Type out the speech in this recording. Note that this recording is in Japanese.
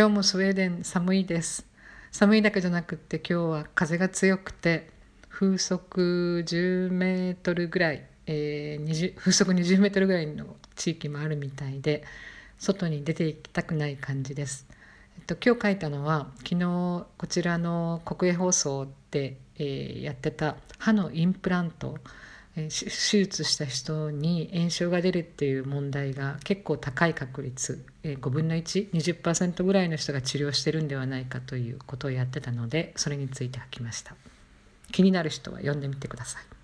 今日もスウェーデン寒いです寒いだけじゃなくって今日は風が強くて風速10メートルぐらい、えー、風速20メートルぐらいの地域もあるみたいで外に出て行きたくない感じです。えっと、今日書いたのは昨日こちらの国営放送で、えー、やってた歯のインプラント手術した人に炎症が出るっていう問題が結構高い確率5分の120%ぐらいの人が治療してるんではないかということをやってたのでそれについて書きました。気になる人は読んでみてください。